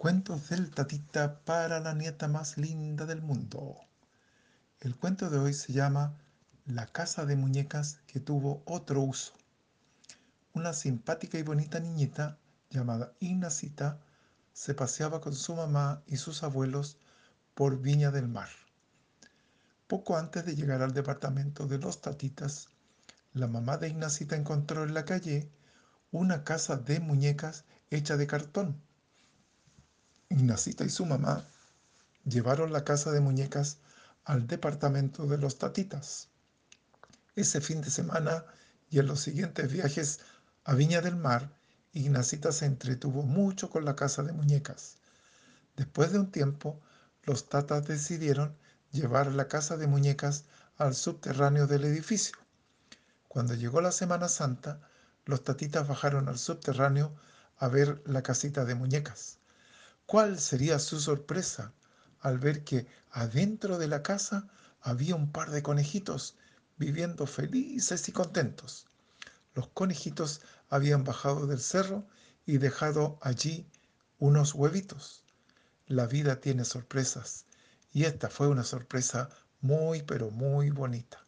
Cuentos del tatita para la nieta más linda del mundo. El cuento de hoy se llama La casa de muñecas que tuvo otro uso. Una simpática y bonita niñita llamada Ignacita se paseaba con su mamá y sus abuelos por Viña del Mar. Poco antes de llegar al departamento de los tatitas, la mamá de Ignacita encontró en la calle una casa de muñecas hecha de cartón Ignacita y su mamá llevaron la casa de muñecas al departamento de los tatitas. Ese fin de semana y en los siguientes viajes a Viña del Mar, Ignacita se entretuvo mucho con la casa de muñecas. Después de un tiempo, los tatas decidieron llevar la casa de muñecas al subterráneo del edificio. Cuando llegó la Semana Santa, los tatitas bajaron al subterráneo a ver la casita de muñecas. ¿Cuál sería su sorpresa al ver que adentro de la casa había un par de conejitos viviendo felices y contentos? Los conejitos habían bajado del cerro y dejado allí unos huevitos. La vida tiene sorpresas y esta fue una sorpresa muy pero muy bonita.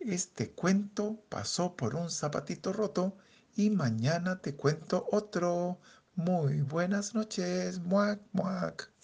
Este cuento pasó por un zapatito roto y mañana te cuento otro. Muy buenas noches, muac, muac.